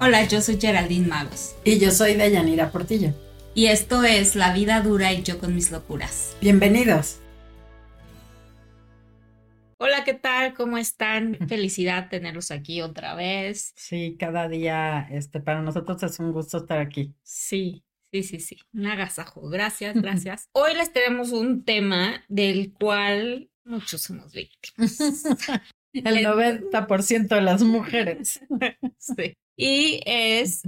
Hola, yo soy Geraldine Magos. Y yo soy Deyanira Portillo. Y esto es La vida dura y yo con mis locuras. Bienvenidos. Hola, ¿qué tal? ¿Cómo están? Felicidad tenerlos aquí otra vez. Sí, cada día, este, para nosotros es un gusto estar aquí. Sí, sí, sí, sí. Un agasajo. Gracias, gracias. Hoy les tenemos un tema del cual muchos somos víctimas. El 90% de las mujeres. sí. Y es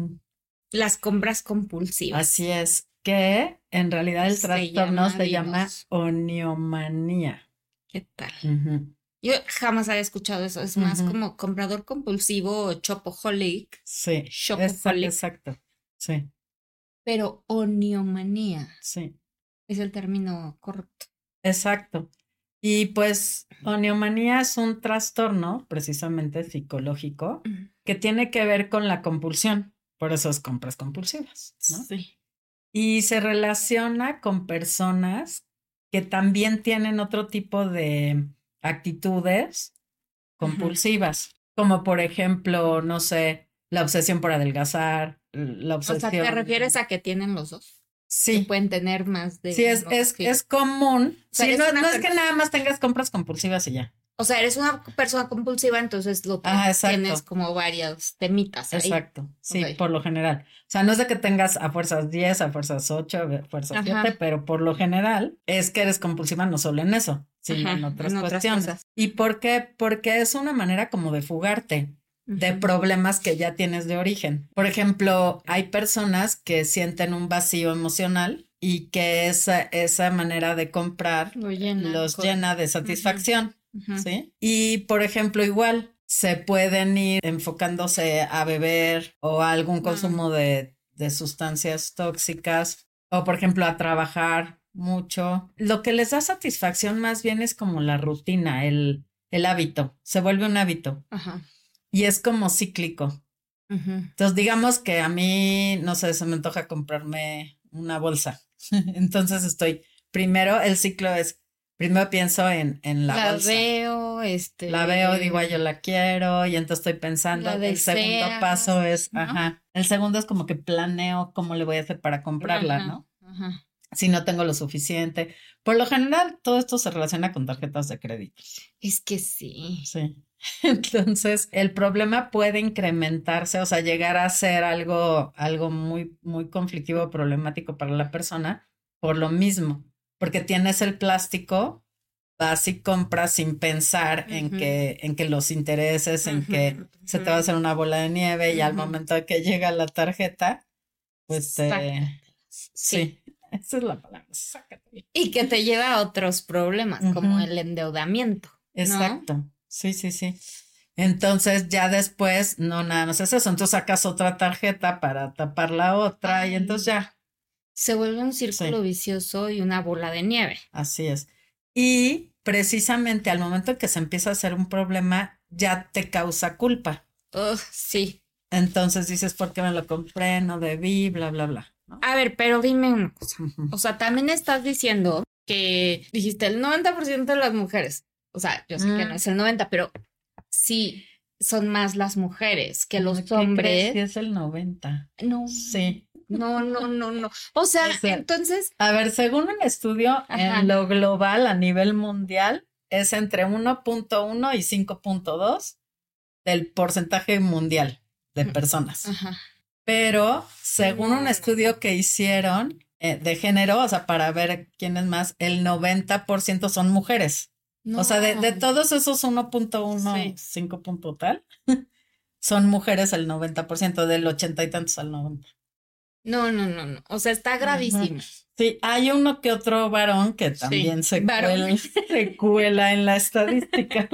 las compras compulsivas. Así es, que en realidad el trastorno se llama oniomanía. ¿Qué tal? Yo jamás había escuchado eso. Es más como comprador compulsivo o chopoholic. Sí. Shopaholic. Exacto. Sí. Pero oniomanía. Sí. Es el término correcto. Exacto. Y pues oniomanía es un trastorno precisamente psicológico que tiene que ver con la compulsión, por eso es compras compulsivas, ¿no? Sí. Y se relaciona con personas que también tienen otro tipo de actitudes compulsivas, como por ejemplo, no sé, la obsesión por adelgazar, la obsesión. O sea, ¿te refieres a que tienen los dos? Sí. pueden tener más de. Sí, es, es, es común. sí, no, no es que nada más tengas compras compulsivas y ya. O sea, eres una persona compulsiva, entonces lo tienes como varias temitas. Ahí. Exacto, sí, por lo general. O sea, no es de que tengas a fuerzas 10, a fuerzas 8, a fuerzas 7, pero por lo general es que eres compulsiva no solo en eso, sino en otras cuestiones. ¿Y por qué? Porque es una manera como de fugarte de problemas que ya tienes de origen. Por ejemplo, hay personas que sienten un vacío emocional y que esa, esa manera de comprar los llena de satisfacción, ¿sí? Y, por ejemplo, igual se pueden ir enfocándose a beber o a algún consumo de, de sustancias tóxicas o, por ejemplo, a trabajar mucho. Lo que les da satisfacción más bien es como la rutina, el, el hábito, se vuelve un hábito. Ajá y es como cíclico. Entonces, digamos que a mí, no sé, se me antoja comprarme una bolsa. Entonces estoy, primero el ciclo es, primero pienso en, en la, bolsa. La veo, este. La veo, digo, yo la quiero, y entonces estoy pensando, el segundo paso es, ajá, el segundo es como que planeo cómo le voy a hacer para comprarla, ¿no? Ajá. Si no tengo lo suficiente. Por lo general, todo esto se relaciona con tarjetas de crédito. Es que sí. Sí. Entonces, el problema puede incrementarse, o sea, llegar a ser algo, algo muy, muy conflictivo, problemático para la persona, por lo mismo, porque tienes el plástico, vas y compras sin pensar en que, en que los intereses, en que se te va a hacer una bola de nieve y al momento de que llega la tarjeta, pues te... Sí. Esa es la palabra, sácate. Y que te lleva a otros problemas, como el endeudamiento. Exacto. Sí, sí, sí. Entonces ya después no nada más es eso, entonces sacas otra tarjeta para tapar la otra y entonces ya. Se vuelve un círculo vicioso y una bola de nieve. Así es. Y precisamente al momento en que se empieza a hacer un problema, ya te causa culpa. sí. Entonces dices, ¿por qué me lo compré? No debí, bla, bla, bla. A ver, pero dime una cosa. O sea, también estás diciendo que dijiste el 90% de las mujeres o sea, yo sé que no mm. es el 90, pero sí son más las mujeres que los hombres. Sí, es el 90. No. Sí. No, no, no, no. O sea, entonces. A ver, según un estudio en lo global a nivel mundial, es entre 1.1 y 5.2 del porcentaje mundial de personas. Ajá. Pero según un estudio que hicieron eh, de género, o sea, para ver quién es más, el 90% son mujeres. O sea, de, todos esos 1.1, 5 punto tal, son mujeres el 90%, del 80 y tantos al 90. No, no, no, no. O sea, está gravísimo. Sí, hay uno que otro varón que también se, cuela, en la estadística.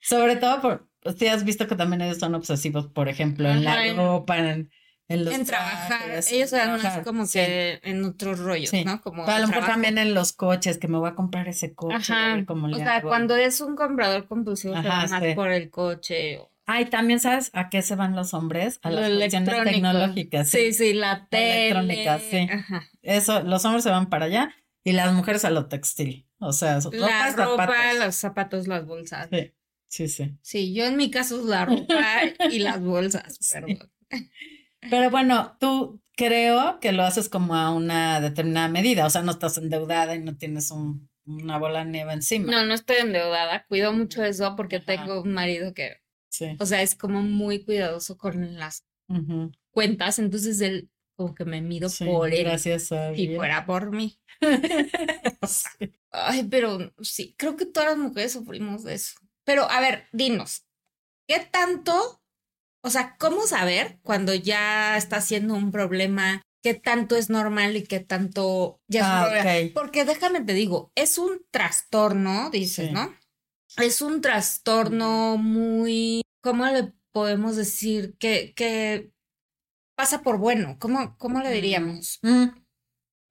Sobre todo por, pues, sí has visto que también ellos son obsesivos, por ejemplo, en la ropa, en, en, trabajar. Ellos eran más como que en otros rollos, ¿no? Como a lo mejor también en los coches, que me voy a comprar ese coche. Ajá. o sea, cuando es un comprador compulsivo, va más por el coche. Ay, también sabes a qué se van los hombres? A las cuestiones tecnológicas. Sí, sí, la tele. Electrónica, sí. Ajá. Eso, los hombres se van para allá y las mujeres a lo textil. O sea, la ropa, los zapatos, las bolsas. Sí. Sí, sí. Sí, yo en mi caso es la ropa y las bolsas, perdón. Pero bueno, tú creo que lo haces como a una determinada medida, o sea, no estás endeudada y no tienes un, una bola de nieve encima. No, no estoy endeudada, cuido mucho eso porque tengo un marido que, sí. o sea, es como muy cuidadoso con las cuentas, entonces él como que me mido por él. Gracias a Y fuera por mí. Ay, pero sí, creo que todas las mujeres sufrimos de eso. Pero a ver, dinos, ¿qué tanto, o sea, cómo saber cuando ya está siendo un problema? ¿Qué tanto es normal y qué tanto ya es ah, Porque déjame te digo, es un trastorno, dices, ¿no? Es un trastorno muy, ¿cómo le podemos decir? Que, que pasa por bueno. ¿Cómo, cómo le diríamos? Mm.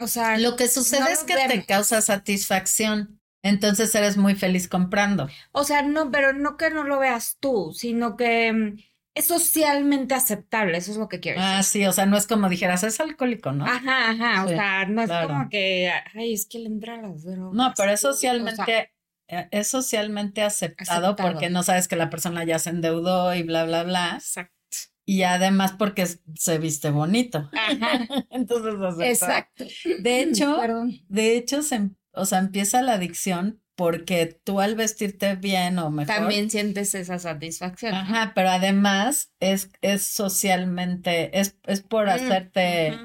O sea, lo que sucede es que te causa satisfacción. Entonces eres muy feliz comprando. O sea, no, pero no que no lo veas tú, sino que mm, es socialmente aceptable, eso es lo que quiero decir. Ah, sí, o sea, no es como dijeras, es alcohólico, ¿no? Ajá, ajá, o sea, no es como que, ay, es que le entra las drogas. No, pero es socialmente, es socialmente aceptado, aceptado, porque no sabes que la persona ya se endeudó y bla, bla, bla. Exacto y además porque se viste bonito. Ajá. Entonces, exacto. De hecho, de hecho, se, o sea, empieza la adicción porque tú al vestirte bien o mejor. También sientes esa satisfacción. Ajá, pero además es, es socialmente, es, es por mm, hacerte,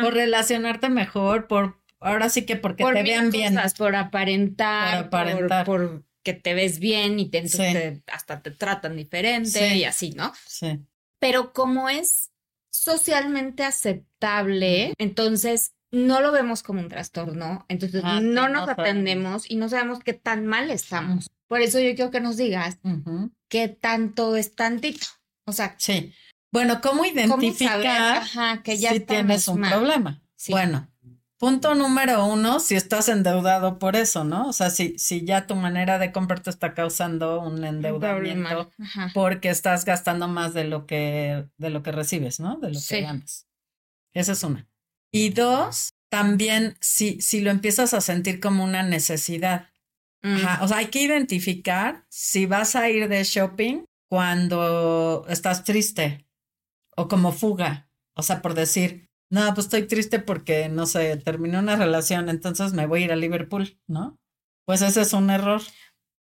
por relacionarte mejor, por, ahora sí que porque te vean bien. Por aparentar, por aparentar. Por, que te ves bien y te, entonces hasta te tratan diferente y así, ¿no? Sí pero como es socialmente aceptable, entonces no lo vemos como un trastorno, entonces ah, no nos atendemos y no sabemos qué tan mal estamos. Por eso yo quiero que nos digas qué tanto es tantito. O sea, sí. Bueno, ¿cómo identificar que ya si tienes un problema? Bueno, Punto número uno, si estás endeudado por eso, ¿no? O sea, si, si ya tu manera de comprar te está causando un endeudamiento porque estás gastando más de lo que, de lo que recibes, ¿no? De lo que ganas. Esa es una. Y dos, también si, si lo empiezas a sentir como una necesidad. Mm. O sea, hay que identificar si vas a ir de shopping cuando estás triste o como fuga. O sea, por decir, no, pues estoy triste porque, no sé, terminó una relación, entonces me voy a ir a Liverpool, ¿no? Pues ese es un error.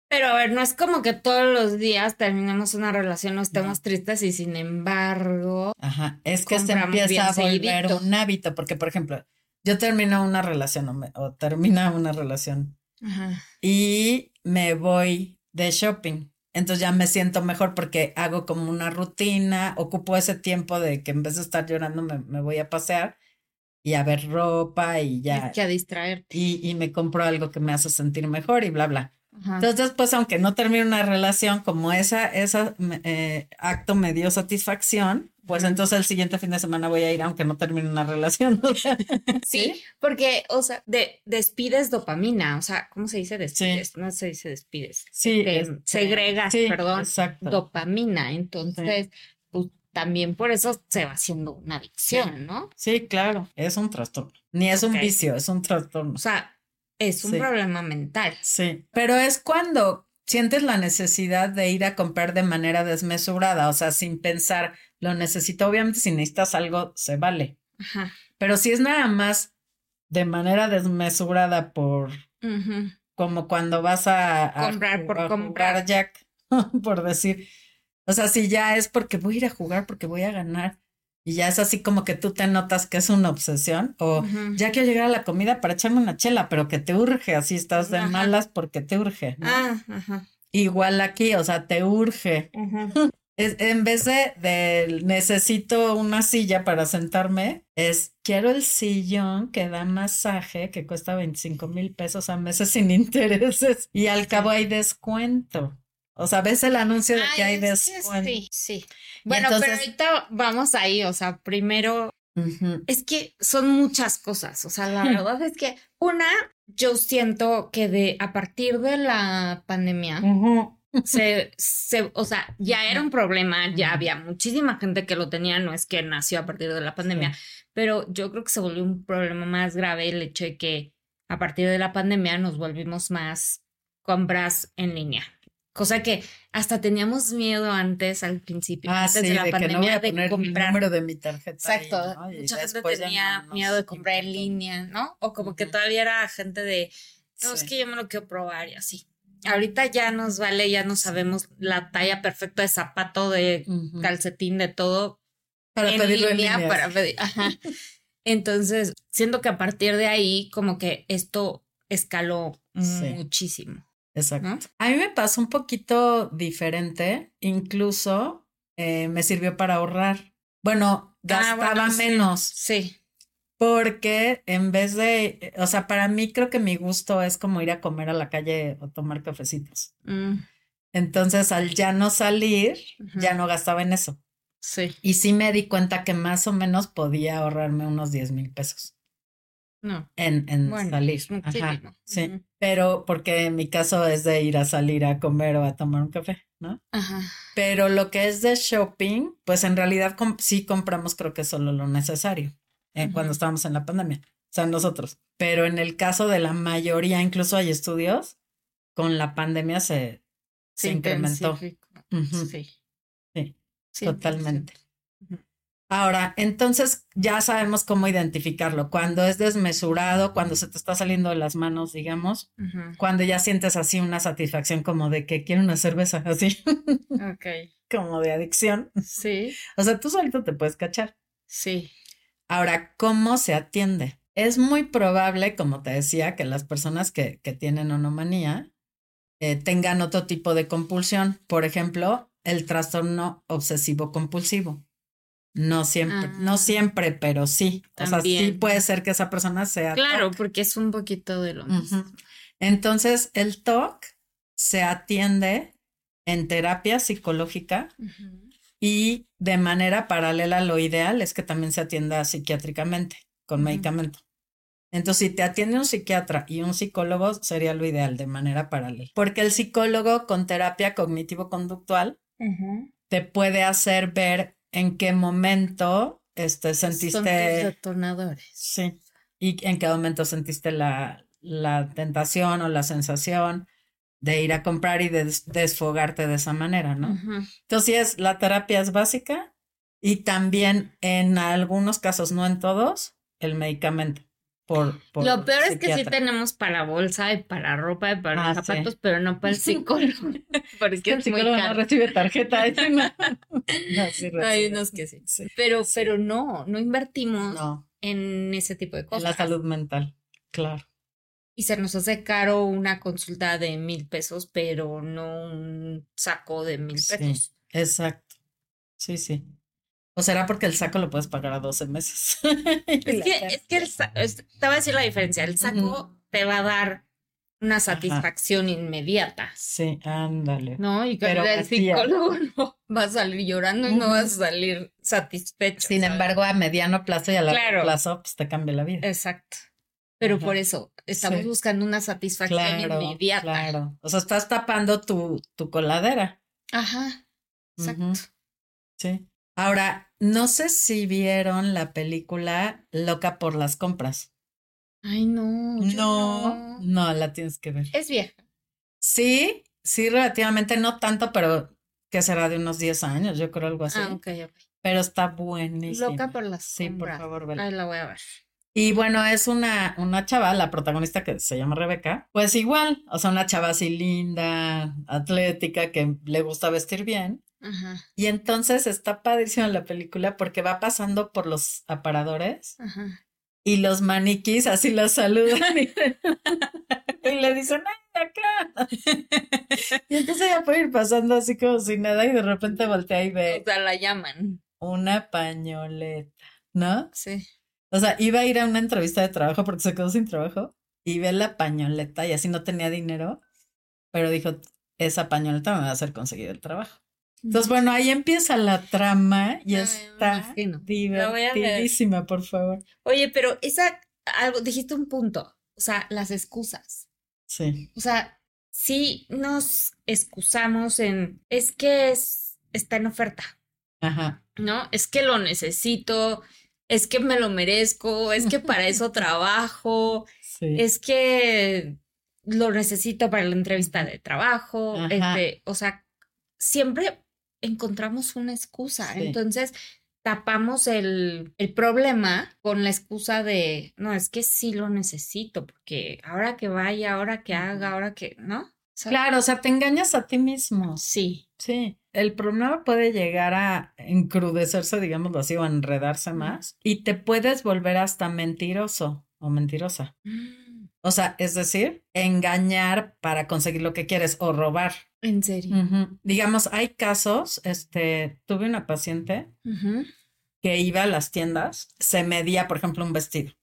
Pero a ver, no es como que todos los días terminemos una relación, no estemos tristes y sin embargo. Ajá, es que se empieza a volver un hábito, porque por ejemplo, yo termino una relación o, o termina una relación Ajá. y me voy de shopping. Entonces ya me siento mejor porque hago como una rutina, ocupo ese tiempo de que en vez de estar llorando me, voy a pasear y a ver ropa y ya. que a distraerte. Y, y me compro algo que me hace sentir mejor y bla, bla. Entonces, pues aunque no termine una relación, como esa, esa eh, acto me dio satisfacción, pues entonces el siguiente fin de semana voy a ir aunque no termine una relación. sí, porque, o sea, de, despides dopamina, o sea, ¿cómo se dice despides? No se dice despides. Sí. segregas, perdón, dopamina. Entonces, pues también por eso se va haciendo una adicción, ¿no? Sí, claro, es un trastorno. Ni es un vicio, es un trastorno. O sea, es un problema mental. Sí, pero es cuando sientes la necesidad de ir a comprar de manera desmesurada, o sea, sin pensar, lo necesito, obviamente si necesitas algo, se vale. Ajá. Pero si es nada más de manera desmesurada por, como cuando vas a, comprar por comprar Jack, por decir, o sea, si ya es porque voy a ir a jugar, porque voy a ganar, y ya es así como que tú te notas que es una obsesión o ya quiero llegar a la comida para echarme una chela, pero que te urge, así estás de malas porque te urge. Ah, Igual aquí, o sea, te urge. Es, en vez de, de, necesito una silla para sentarme, es quiero el sillón que da masaje que cuesta 25 mil pesos a meses sin intereses y al cabo hay descuento. O sea, ves el anuncio de que hay descuento. Sí, sí. Bueno, pero ahorita vamos ahí, o sea, primero es que son muchas cosas, o sea, la verdad es que una, yo siento que de a partir de la pandemia se, se, o sea, ya era un problema, ya había muchísima gente que lo tenía, no es que nació a partir de la pandemia, pero yo creo que se volvió un problema más grave el hecho de que a partir de la pandemia nos volvimos más compras en línea. Cosa que hasta teníamos miedo antes al principio, ah, antes de la pandemia, de comprar. El número de mi tarjeta. Exacto. Mucha gente tenía miedo de comprar en línea, ¿no? O como que todavía era gente de, no, es que yo me lo quiero probar y así. Ahorita ya nos vale, ya no sabemos la talla perfecta de zapato, de calcetín, de todo. Para en línea, para pedir. Ajá. Entonces, siento que a partir de ahí, como que esto escaló muchísimo. Exacto. A mí me pasó un poquito diferente, incluso eh, me sirvió para ahorrar. Bueno, ah, gastaba menos. Sí. Porque en vez de, o sea, para mí creo que mi gusto es como ir a comer a la calle o tomar cafecitos. Mm. Entonces, al ya no salir, ya no gastaba en eso. Sí. Y sí me di cuenta que más o menos podía ahorrarme unos 10 mil pesos. No. En, en salir. Ajá, sí. Pero porque en mi caso es de ir a salir a comer o a tomar un café, ¿no? Ajá. Pero lo que es de shopping, pues en realidad sí compramos creo que solo lo necesario eh, cuando estábamos en la pandemia. O sea, nosotros. Pero en el caso de la mayoría, incluso hay estudios, con la pandemia se, se, incrementó. Sí. Sí, totalmente. Ahora, entonces ya sabemos cómo identificarlo. Cuando es desmesurado, cuando se te está saliendo de las manos, digamos, cuando ya sientes así una satisfacción como de que quiero una cerveza, así. Ok. como de adicción. Sí. O sea, tú solito te puedes cachar. Sí. Ahora, ¿cómo se atiende? Es muy probable, como te decía, que las personas que, que tienen onomanía eh, tengan otro tipo de compulsión. Por ejemplo, el trastorno obsesivo compulsivo. No siempre, no ah. siempre, pero sí. O sea, sí puede ser que esa persona sea. Claro, porque es un poquito de lo mismo. Entonces, el TOC se atiende en terapia psicológica y de manera paralela, lo ideal es que también se atienda psiquiátricamente con medicamento. Entonces, si te atiende un psiquiatra y un psicólogo, sería lo ideal de manera paralela. Porque el psicólogo con terapia cognitivo-conductual te puede hacer ver en qué momento este, sentiste. Son detonadores. Sí. Y en qué momento sentiste la, la tentación o la sensación de ir a comprar y de desfogarte de esa manera, ¿no? Entonces, la terapia es básica y también en algunos casos, no en todos, el medicamento. Por, Lo peor es que sí tenemos para bolsa y para ropa y para ah, zapatos, pero no para el psicólogo. porque el psicólogo no recibe tarjeta. Hay unos que sí. Pero, pero no, no invertimos en ese tipo de cosas. En la salud mental, claro. Y se nos hace caro una consulta de mil pesos, pero no un saco de mil pesos. exacto. Sí, sí. ¿O será porque el saco lo puedes pagar a 12 meses? es que, es que el te voy a decir la diferencia. El saco te va a dar una satisfacción inmediata. Sí, ándale. No, y con el psicólogo no va a salir llorando y no vas a salir satisfecho. Sin embargo, a mediano plazo y a largo plazo, pues te cambia la vida. Exacto. Pero por eso estamos buscando una satisfacción inmediata. Claro. O sea, estás tapando tu, tu coladera. Ajá. Exacto. Sí. Ahora, no sé si vieron la película Loca por las compras. Ay, no. No, no, la tienes que ver. Es vieja. Sí, sí, relativamente, no tanto, pero que será de unos 10 años, yo creo algo así. Ah, ok, ok. Pero está buenísima. Loca por las Sí, por favor, vela. Ahí la voy a ver. Y bueno, es una, una chava, la protagonista que se llama Rebeca, pues igual, o sea, una chava así linda, atlética, que le gusta vestir bien. Y entonces está padrísima la película porque va pasando por los aparadores y los maniquís así la saludan y, le dicen, ¡ay, acá! y entonces ella puede ir pasando así como sin nada y de repente voltea y ve. O sea, la llaman. Una pañoleta, ¿no? Sí. O sea, iba a ir a una entrevista de trabajo porque se quedó sin trabajo y ve la pañoleta y así no tenía dinero, pero dijo, esa pañoleta me va a hacer conseguir el trabajo. Entonces, bueno, ahí empieza la trama y está divertidísima, por favor. Oye, pero esa, algo, dijiste un punto, o sea, las excusas. Sí. O sea, sí nos excusamos en, es que es, está en oferta. Ajá. ¿No? Es que lo necesito, es que me lo merezco, es que para eso trabajo, es que lo necesito para la entrevista de trabajo, este, o sea, siempre encontramos una excusa. Entonces, tapamos el, el, problema con la excusa de, no, es que sí lo necesito, porque ahora que vaya, ahora que haga, ahora que, ¿no? claro, o sea, te engañas a ti mismo. Sí. Sí. El problema puede llegar a encrudecerse, digámoslo así, o enredarse más, y te puedes volver hasta mentiroso o mentirosa. Mm. O sea, es decir, engañar para conseguir lo que quieres o robar. En serio. Digamos, hay casos, este, tuve una paciente que iba a las tiendas, se medía, por ejemplo, un vestido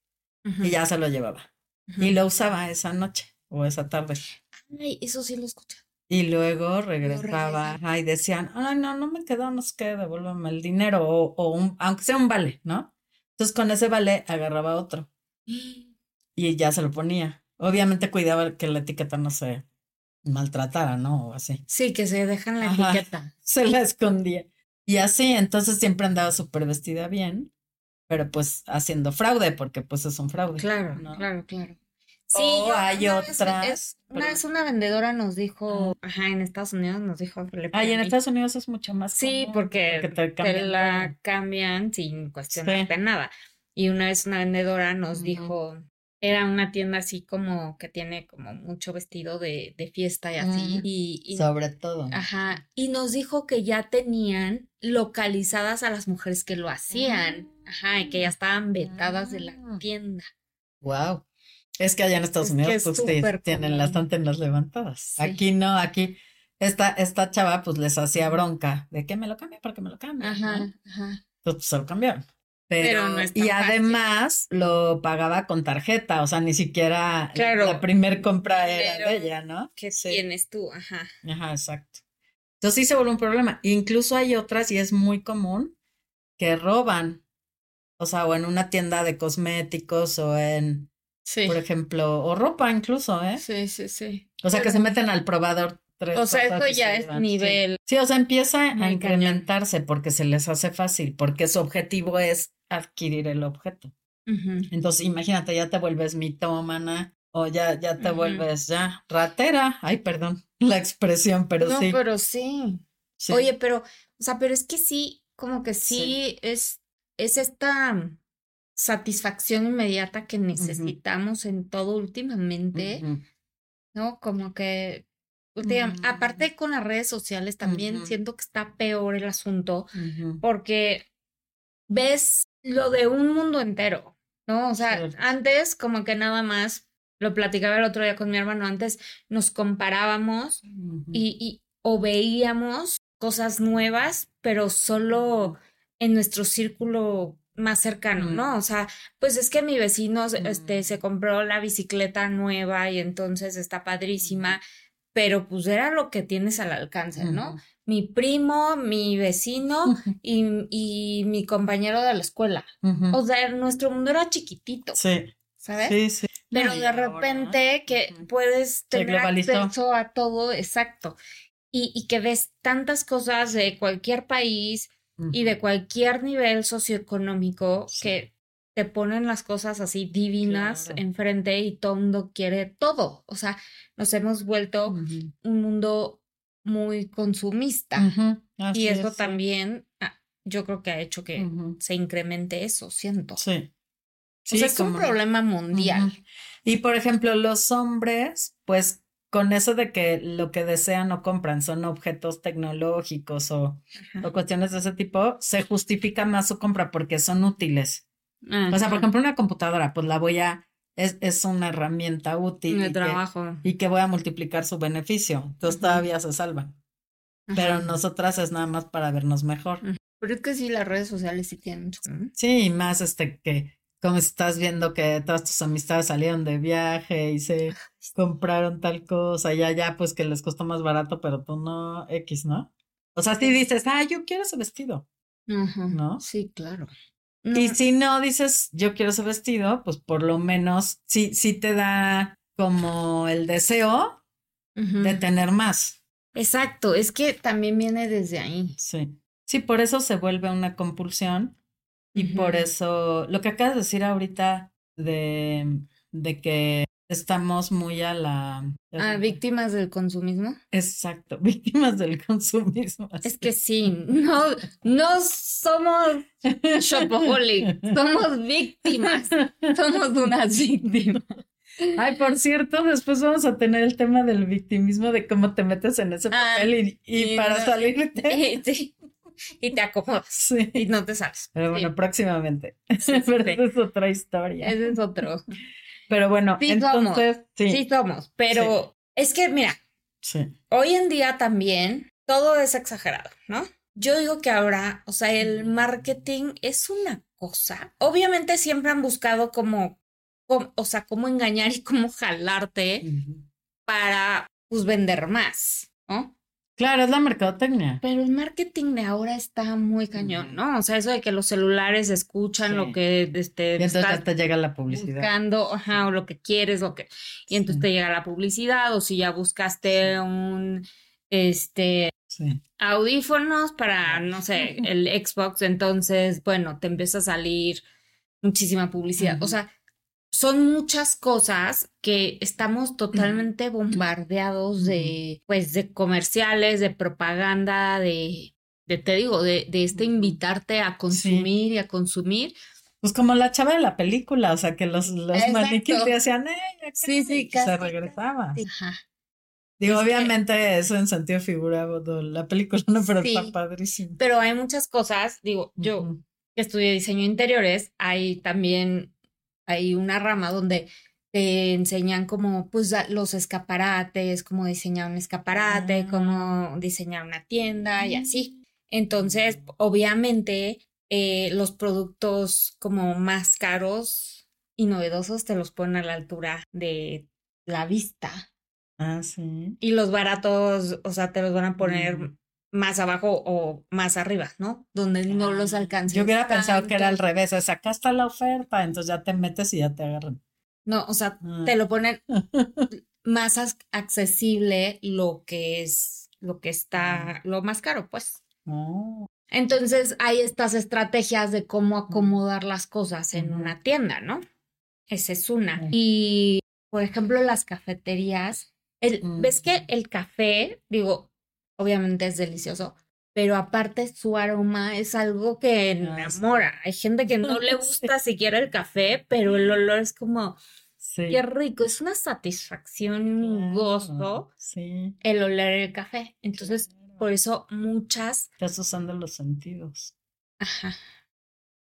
y ya se lo llevaba. Y lo usaba esa noche o esa tarde. Ay, eso sí lo escuché. Y luego regresaba y decían, ay, no, no me quedó, no sé qué, devuélveme el dinero o, o un, aunque sea un vale, ¿no? Entonces con ese vale agarraba otro y ya se lo ponía. Obviamente cuidaba que la etiqueta no se maltratara, ¿no? O así. Sí, que se dejan la etiqueta. Se la escondía. Y así, entonces siempre andaba súper vestida bien, pero pues haciendo fraude, porque pues es un fraude. Claro, claro, claro. Sí, hay otras. una vez una vendedora nos dijo, ajá, en Estados Unidos nos dijo. Ay, en Estados Unidos es mucho más. Sí, porque, te, la cambian sin cuestionarte nada. Y una vez una vendedora nos dijo, era una tienda así como que tiene como mucho vestido de, de fiesta y así. Mm, y, sobre todo. Ajá. Y nos dijo que ya tenían localizadas a las mujeres que lo hacían. Ajá, y que ya estaban vetadas de la ah. tienda. Wow. Es que allá en Estados Unidos pues, tienen las antenas levantadas. Aquí no, aquí esta, esta chava pues les hacía bronca de que me lo cambie porque me lo cambie. Ajá, ajá. Entonces pues, se lo cambiaron. Pero, no y además lo pagaba con tarjeta, o sea, ni siquiera la primer compra era de ella, ¿no? ¿Qué tienes tú? Ajá. Ajá, exacto. Entonces sí se vuelve un problema. Incluso hay otras, y es muy común, que roban. O sea, o en una tienda de cosméticos o en, sí. por ejemplo, o ropa incluso, ¿eh? Sí, sí, sí. O sea, que se meten al probador o sea, esto ya es nivel. Sí, o sea, empieza a incrementarse porque se les hace fácil, porque su objetivo es adquirir el objeto. Entonces, imagínate, ya te vuelves mitómana o ya, ya te vuelves ya ratera. Ay, perdón la expresión, pero sí. No, pero sí. Oye, pero, o sea, pero es que sí, como que sí, Es, es esta satisfacción inmediata que necesitamos en todo últimamente, ¿no? Como que aparte con las redes sociales también siento que está peor el asunto porque ves lo de un mundo entero, ¿no? O sea, antes como que nada más, lo platicaba el otro día con mi hermano, antes nos comparábamos y, y, o veíamos cosas nuevas, pero solo en nuestro círculo más cercano, ¿no? O sea, pues es que mi vecino este, se compró la bicicleta nueva y entonces está padrísima pero pues era lo que tienes al alcance, ¿no? Mi primo, mi vecino y, y, mi compañero de la escuela. O sea, nuestro mundo era chiquitito. Sí. ¿Sabes? Sí, sí. Pero de repente que puedes tener acceso a todo, exacto. Y, y, que ves tantas cosas de cualquier país y de cualquier nivel socioeconómico que te ponen las cosas así divinas enfrente y todo el mundo quiere todo. O sea, nos hemos vuelto un mundo muy consumista. Y eso también yo creo que ha hecho que se incremente eso, siento. Sí. sí o sea, es un problema mundial. Y por ejemplo, los hombres, pues con eso de que lo que desean o compran son objetos tecnológicos o, o, cuestiones de ese tipo, se justifica más su compra porque son útiles. O sea, por ejemplo, una computadora, pues la voy a, es, es una herramienta útil. De trabajo. y que voy a multiplicar su beneficio. Entonces todavía se salvan. Pero nosotras es nada más para vernos mejor. Pero es que sí, las redes sociales sí tienen Sí, y más este que, como estás viendo que todas tus amistades salieron de viaje y se compraron tal cosa, ya, ya, pues que les costó más barato, pero tú no, X, ¿no? O sea, si dices, ah, yo quiero ese vestido. ¿No? Sí, claro. Y si no dices, yo quiero ese vestido, pues por lo menos sí, sí te da como el deseo de tener más. Exacto, es que también viene desde ahí. Sí. Sí, por eso se vuelve una compulsión y por eso lo que acabas de decir ahorita de, de que estamos muy a la... Ah, víctimas del consumismo. Exacto, víctimas del consumismo. Es que sí, no, no somos shopaholic, somos víctimas, somos unas víctimas. Ay, por cierto, después vamos a tener el tema del victimismo, de cómo te metes en ese ah, papel y, para salirte. Sí, y te acomodas y no te sales. Pero bueno, próximamente. Pero esa es otra historia. Ese es otro. Pero bueno, entonces. Sí. sí. somos. Pero es que, mira, hoy en día también todo es exagerado, ¿no? Yo digo que ahora, o sea, el marketing es una cosa. Obviamente siempre han buscado como, o sea, cómo engañar y cómo jalarte para, pues, vender más, ¿no? Claro, es la mercadotecnia. Pero el marketing de ahora está muy cañón, ¿no? O sea, eso de que los celulares escuchan lo que este, y entonces te llega la publicidad. Buscando, ajá, o lo que quieres, lo que. Y entonces te llega la publicidad, o si ya buscaste un este audífonos para, no sé, el Xbox, entonces, bueno, te empieza a salir muchísima publicidad. O sea, son muchas cosas que estamos totalmente bombardeados de, pues, de comerciales, de propaganda, de, de te digo, de, de este invitarte a consumir y a consumir. Pues como la chava de la película, o sea, que los, los maniquíes le hacían, ¡eh! Sí, sí, y se regresaba. Digo, obviamente eso en sentido figurado, la película no, pero está padrísimo. Pero hay muchas cosas, digo, yo que estudié diseño interiores, hay también hay una rama donde te enseñan como pues los escaparates, cómo diseñar un escaparate, cómo ah. diseñar una tienda y así. Entonces, obviamente, eh, los productos como más caros y novedosos te los ponen a la altura de la vista. Ah, sí. Y los baratos, o sea, te los van a poner más abajo o más arriba, ¿no? Donde no los alcances. Yo hubiera pensado que era al revés, o sea, acá está la oferta, entonces ya te metes y ya te agarran. No, o sea, ah. te lo ponen más accesible lo que es, lo que está, ah. lo más caro, pues. Oh. Entonces hay estas estrategias de cómo acomodar las cosas en una tienda, ¿no? Esa es una. Y, por ejemplo, las cafeterías, el, ¿ves que el café, digo, obviamente es delicioso, pero aparte su aroma es algo que enamora. Hay gente que no le gusta siquiera el café, pero el olor es como, qué rico, es una satisfacción, un gozo sí. el oler el café. Entonces, por eso muchas... Estás usando los sentidos. Ajá.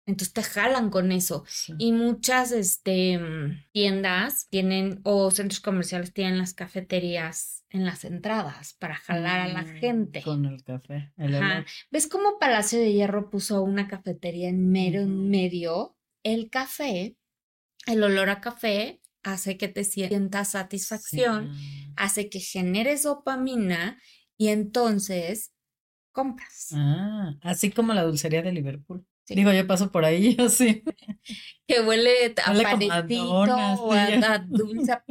Entonces te jalan con eso. Y muchas este, mm, tiendas tienen, o centros comerciales tienen las cafeterías en las entradas para jalar a la mm, gente. Con el café. ¿Ves cómo Palacio de Hierro puso una cafetería en medio, en medio? El café, el olor a café hace que te sientas satisfacción, hace que generes dopamina y entonces compras. Ah, así como la dulcería de Liverpool. Digo, yo paso por ahí, así. Que huele a panecito o a, dulce, a,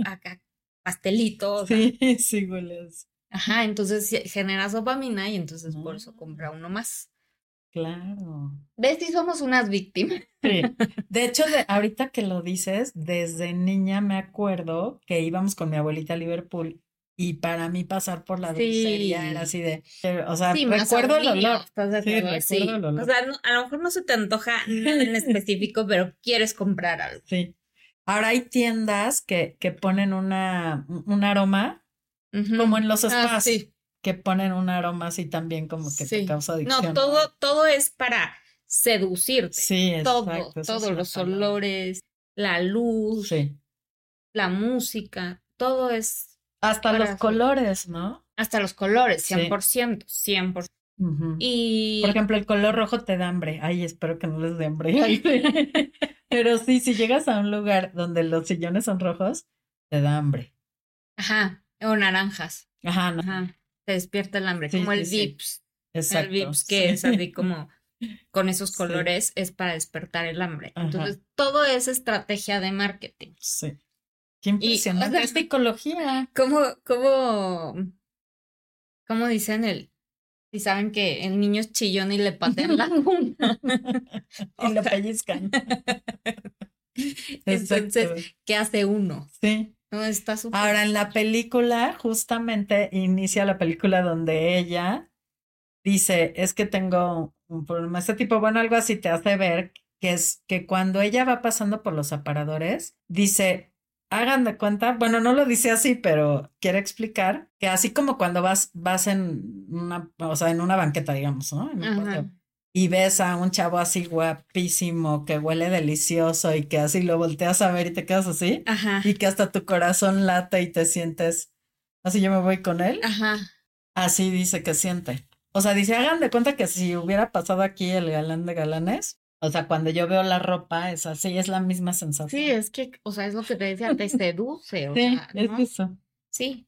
pastelito. Sí, sí, huele así. Ajá, entonces generas dopamina y entonces por eso compra uno más. Claro. ¿Ves si somos unas víctimas? Sí. De hecho, de, ahorita que lo dices, desde niña me acuerdo que íbamos con mi abuelita a Liverpool y para mí pasar por la dulcería era así de, o sea, recuerdo el olor. Sí, recuerdo el olor. O sea, a lo mejor no se te antoja en específico, pero quieres comprar algo. Sí. Ahora hay tiendas que, que ponen una, un aroma, como en los ah, spas, sí. que ponen un aroma así también como que te causa adicción. No, todo, todo es para seducirte. Sí, todo, todos los olores, la luz, la música, todo es hasta los colores, ¿no? Hasta los colores, 100%, 100%. Y... Por ejemplo, el color rojo te da hambre. Ay, espero que no les dé hambre. Pero sí, si llegas a un lugar donde los sillones son rojos, te da hambre. Ajá, o naranjas. Ajá, Ajá. Te despierta el hambre, como el Vips. Exacto. El Vips que es así como con esos colores es para despertar el hambre. Entonces, todo es estrategia de marketing. Sí. Qué impresionante. Y, psicología. ¿Cómo, cómo, cómo dicen el, si saben que el niño es chillón y le patean la cuna. y lo pellizcan. Entonces, ¿qué hace uno? Sí. No, está súper. Ahora, en la película, justamente inicia la película donde ella dice, es que tengo un problema, este tipo, bueno, algo así te hace ver que es que cuando ella va pasando por los aparadores, dice, hagan de cuenta, bueno, no lo dice así, pero quiere explicar que así como cuando vas, vas en una, o sea, en una banqueta, digamos, ¿no? y ves a un chavo así guapísimo que huele delicioso y que así lo volteas a ver y te quedas así Ajá. y que hasta tu corazón late y te sientes así yo me voy con él. Ajá. Así dice que siente. O sea, dice, hagan de cuenta que si hubiera pasado aquí el galán de galanes, o sea, cuando yo veo la ropa es así, es la misma sensación. Sí, es que, o sea, es lo que te decía, te seduce. O sí, sea, es eso. Sí,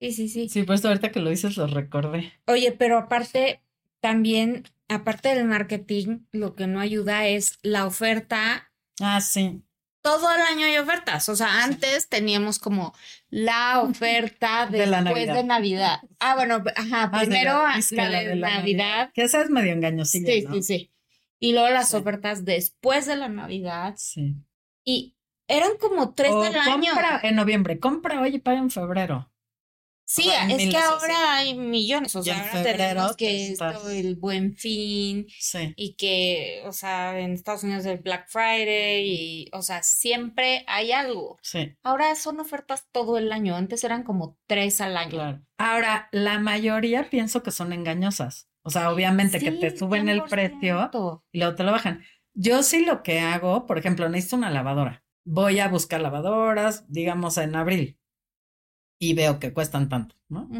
sí, sí, sí. Sí, pues ahorita que lo dices lo recordé. Oye, pero aparte, también aparte del marketing, lo que no ayuda es la oferta. Ah, sí. Todo el año hay ofertas. O sea, antes teníamos como la oferta de después de Navidad. Ah, bueno, ajá, ah, primero la, de, Navidad. Que esa es medio engañosilla. Sí, sí, sí. Y luego las ofertas después de la Navidad. Sí. Y eran como tres del año. en noviembre, compra hoy y paga en febrero. Sí, es que ahora hay millones, o sea, ahora tenemos que esto, el buen fin y que, o sea, en Estados Unidos el Black Friday y, o sea, siempre hay algo. Sí. Ahora son ofertas todo el año, antes eran como tres al año. Claro. Ahora, la mayoría pienso que son engañosas, o sea, obviamente que te suben el precio y luego te lo bajan. Yo sí lo que hago, por ejemplo, necesito una lavadora. Voy a buscar lavadoras, digamos, en abril y veo que cuestan tanto, ¿no?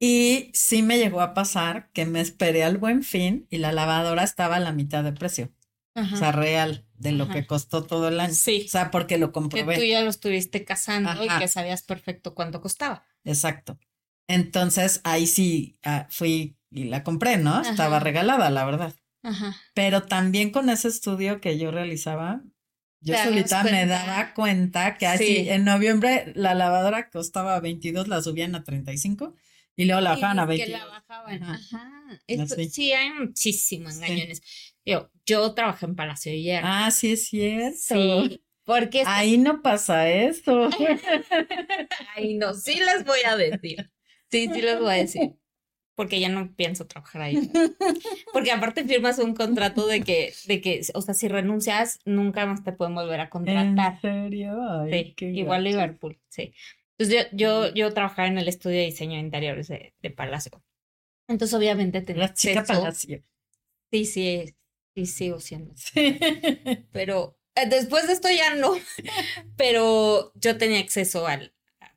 Y sí me llegó a pasar que me esperé al buen fin y la lavadora estaba a la mitad de precio. O sea, real, de lo que costó todo el año. Sí. O sea, porque lo comprobé. Que tú ya lo estuviste casando y que sabías perfecto cuánto costaba. Exacto. Entonces, ahí sí ah, fui y la compré, ¿no? Estaba regalada, la verdad. Ajá. Pero también con ese estudio que yo realizaba, yo solita me daba cuenta que así en noviembre la lavadora costaba 22, la subían a 35 y luego la bajaban a 20. Que la bajaban. Ajá. sí, hay muchísimos engañones. Yo, yo trabajé en Palacio de Hierro. Ah, sí es cierto. Sí. Porque ahí no pasa eso. Ay, no, sí les voy a decir. Sí, sí les voy a decir porque ya no pienso trabajar ahí. Porque aparte firmas un contrato de que, de que, o sea, si renuncias, nunca más te pueden volver a contratar. ¿En serio? sí, igual Liverpool, sí. Entonces yo, yo, yo trabajaba en el estudio de diseño de interiores de, Palacio. Entonces obviamente tenía La chica Palacio. Sí, sí, sí, sigo siendo. Sí. Pero eh, después de esto ya no. Pero yo tenía acceso al,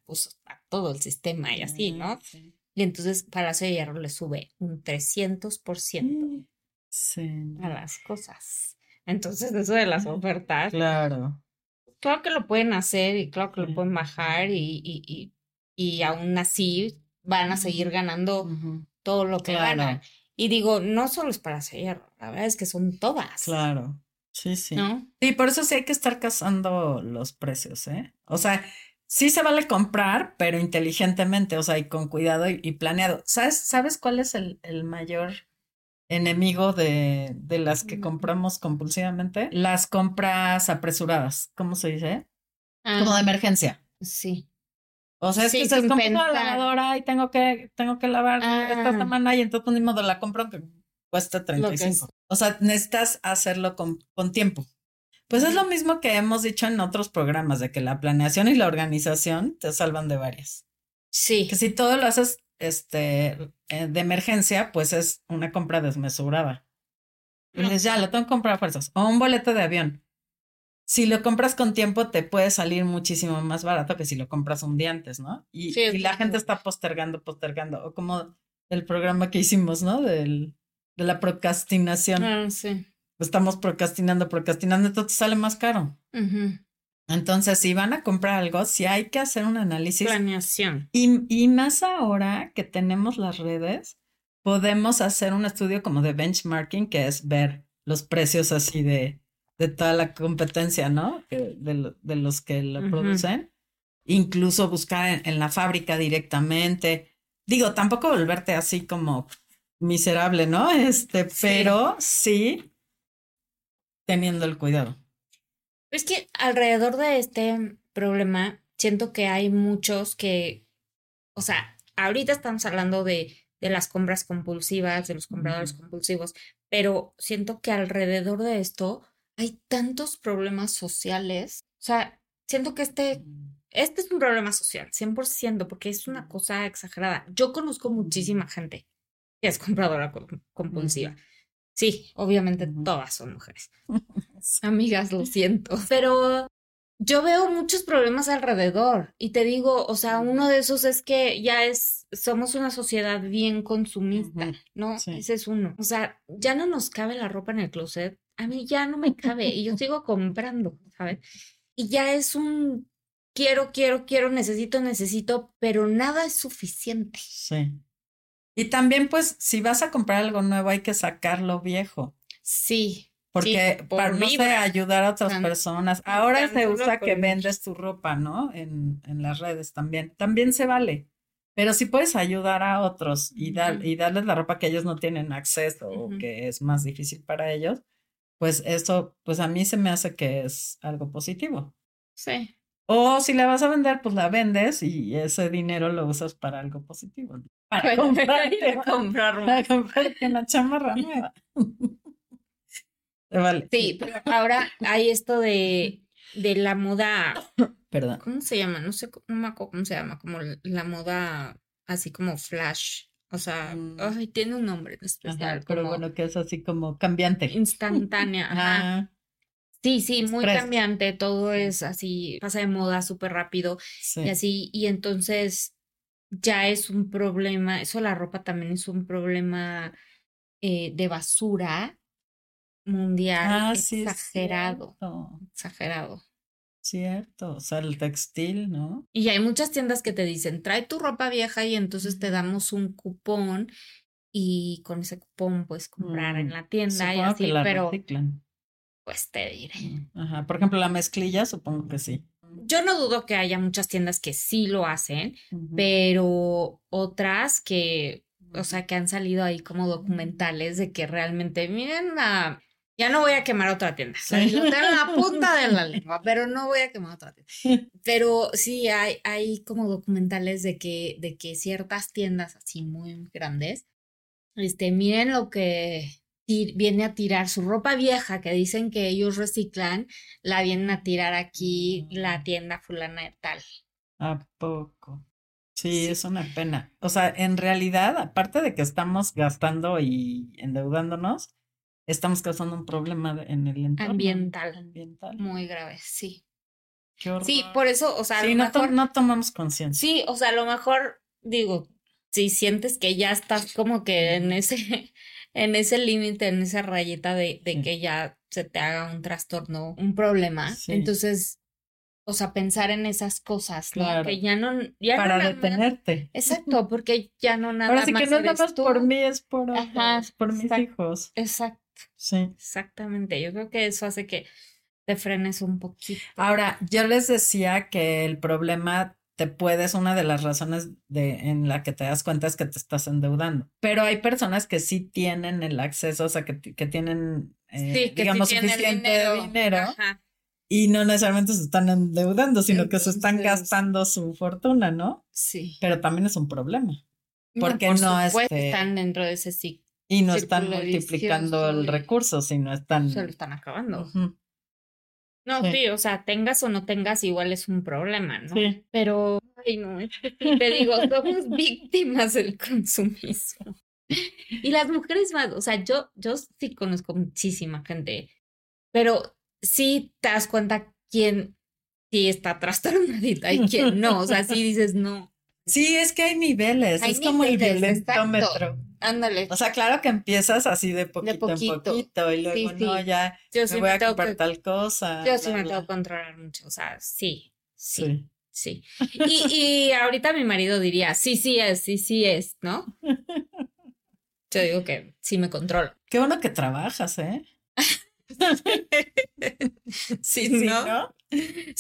pues, a todo el sistema y así, ¿no? Sí. Y entonces Palacio de Hierro le sube un 300% mm, sí. a las cosas. Entonces, eso de las ofertas. Claro. Claro que lo pueden hacer y claro que lo pueden bajar y, y, y, aún así van a seguir ganando todo lo que ganan. Y digo, no solo es para Hierro, la verdad es que son todas. Claro. Sí, sí. ¿No? Sí, por eso sí hay que estar cazando los precios, ¿eh? O sea, sí se vale comprar, pero inteligentemente, o sea, y con cuidado y, planeado. ¿Sabes, ¿Sabes cuál es el, el mayor enemigo de, de, las que compramos compulsivamente? Las compras apresuradas, ¿cómo se dice? Como de emergencia. Sí. O sea, es que se compra la lavadora y tengo que, tengo que lavar esta ah. semana y entonces ni modo la compro que cuesta 35. O sea, necesitas hacerlo con, con tiempo. Pues es lo mismo que hemos dicho en otros programas, de que la planeación y la organización te salvan de varias. Sí. Que si todo lo haces este, eh, de emergencia, pues es una compra desmesurada. Entonces ya, lo tengo que comprar a fuerzas. O un boleto de avión. Si lo compras con tiempo, te puede salir muchísimo más barato que si lo compras un día antes, ¿no? Y, y la gente está postergando, postergando. O como el programa que hicimos, ¿no? Del, de la procrastinación. Ah, sí estamos procrastinando, procrastinando, entonces sale más caro. Entonces, si van a comprar algo, si hay que hacer un análisis. Planeación. Y, y más ahora que tenemos las redes, podemos hacer un estudio como de benchmarking, que es ver los precios así de, de toda la competencia, ¿no? De, de los que lo producen. Incluso buscar en, la fábrica directamente. Digo, tampoco volverte así como miserable, ¿no? Este, pero sí teniendo el cuidado. Es que alrededor de este problema siento que hay muchos que, o sea, ahorita estamos hablando de, de las compras compulsivas, de los compradores compulsivos, pero siento que alrededor de esto hay tantos problemas sociales. O sea, siento que este, mm. este es un problema social, 100%, porque es una cosa exagerada. Yo conozco muchísima gente que es compradora compulsiva. Sí, obviamente todas son mujeres. Amigas, lo siento. Pero yo veo muchos problemas alrededor y te digo, o sea, uno de esos es que ya es, somos una sociedad bien consumista, ¿no? Ese es uno. O sea, ya no nos cabe la ropa en el closet. A mí ya no me cabe y yo sigo comprando, ¿sabes? Y ya es un quiero, quiero, quiero, necesito, necesito, pero nada es suficiente. Sí. Y también, pues, si vas a comprar algo nuevo, hay que sacar lo viejo. Sí. Porque para no sé, ayudar a otras personas. Ahora se usa que vendes tu ropa, ¿no? En, en las redes también. También se vale. Pero si puedes ayudar a otros y, dar, y darles la ropa que ellos no tienen acceso o que es más difícil para ellos, pues eso, pues a mí se me hace que es algo positivo. Sí. O si la vas a vender, pues la vendes y ese dinero lo usas para algo positivo. Para comprarte, comprar, para comprarte una chamarra nueva. Sí, pero ahora hay esto de, de la moda. Perdón. ¿Cómo se llama? No sé cómo, cómo se llama, como la moda así como flash. O sea, mm. ay, tiene un nombre especial. pero bueno, que es así como cambiante. Instantánea. Ajá. Sí, sí, muy cambiante. Todo es así, pasa de moda súper rápido. Y así, y entonces ya es un problema. Eso la ropa también es un problema eh, de basura mundial ah, exagerado. exagerado. Cierto, o sea, el textil, ¿no? Y hay muchas tiendas que te dicen, trae tu ropa vieja y entonces te damos un cupón y con ese cupón puedes comprar en mm, la tienda y así, pero pues te diré. Mm, ajá, por ejemplo, la mezclilla, supongo que sí. Yo no dudo que haya muchas tiendas que sí lo hacen, pero otras que, o sea, que han salido ahí como documentales de que realmente, miren a ya no voy a quemar otra tienda. En la punta de la lengua, pero no voy a quemar otra tienda. Pero sí hay, hay como documentales de que, de que ciertas tiendas así muy grandes, este, miren lo que viene a tirar su ropa vieja que dicen que ellos reciclan, la vienen a tirar aquí la mm. tienda fulana de tal. ¿A poco? Sí, es una pena. O sea, en realidad, aparte de que estamos gastando y endeudándonos, estamos causando un problema en el entorno ambiental, ambiental. muy grave, sí. Sí, por eso, o sea, no, no tomamos conciencia. Sí, o sea, a lo mejor digo, si sientes que ya estás como que en ese, en ese límite, en esa rayeta de, de que ya se te haga un trastorno, un problema, entonces o sea, pensar en esas cosas, ¿no? Que ya no. Ya Para detenerte. exacto, porque ya no nada Ahora sí que no nada más por mí, es por, por mis hijos. Exacto. Sí. Exactamente. Yo creo que eso hace que te frenes un poquito. Ahora, yo les decía que el problema te puedes, una de las razones de, en la que te das cuenta es que te estás endeudando. Pero hay personas que sí tienen el acceso, o sea, que, que tienen, eh, digamos, suficiente dinero. y no necesariamente se están endeudando, sino que se están gastando su fortuna, ¿no? Sí. Pero también es un problema. Porque no, no este están dentro de ese ciclo y no están multiplicando el recurso, sino están... Se lo están acabando. No, sí. o sea, tengas o no tengas, igual es un problema, ¿no? Sí. Pero, ay, no, te digo, somos víctimas del consumismo. Y las mujeres más, o sea, yo, yo sí conozco muchísima gente, pero sí te das cuenta quién sí está trastornadita y quién no, o sea, sí dices no, Sí, es que hay niveles, es como el violentómetro. Ándale. O sea, claro que empiezas así de poquito, en poquito y luego no, ya yo me voy a comprar tal cosa. Yo sí me tengo que controlar mucho, o sea, sí, sí, sí. Y, y ahorita mi marido diría, sí, sí es, sí, sí es, ¿no? Yo digo que sí me controlo. Qué bueno que trabajas, ¿eh? sí, ¿no? ¿no?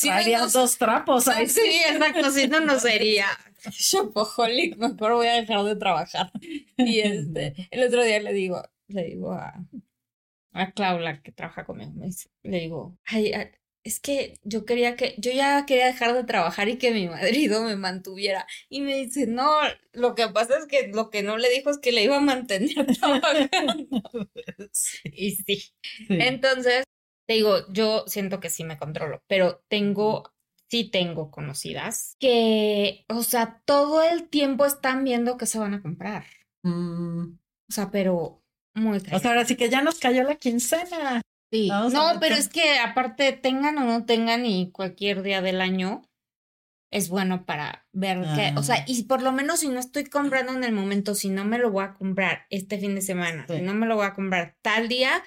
Harías dos trapos. Ahí. Sí, exacto, si no, no sería shopaholic, mejor voy a dejar de trabajar. Y este, el otro día le digo, le digo a, a Claula que trabaja conmigo, le digo, ay, es que yo quería que, yo ya quería dejar de trabajar y que mi marido me mantuviera. Y me dice, no, lo que pasa es que lo que no le dijo es que le iba a mantener trabajando. Y sí. Entonces, te digo, yo siento que sí me controlo, pero tengo, sí tengo conocidas que, o sea, todo el tiempo están viendo que se van a comprar. Mm. O sea, pero muy O sea, ahora sí que ya nos cayó la quincena. Sí. no, pero es que aparte tengan o no tengan y cualquier día del año es bueno para ver que, o sea, ah. y por lo menos si no estoy comprando en el momento, si no me lo voy a comprar este fin de semana, si no me lo voy a comprar tal día,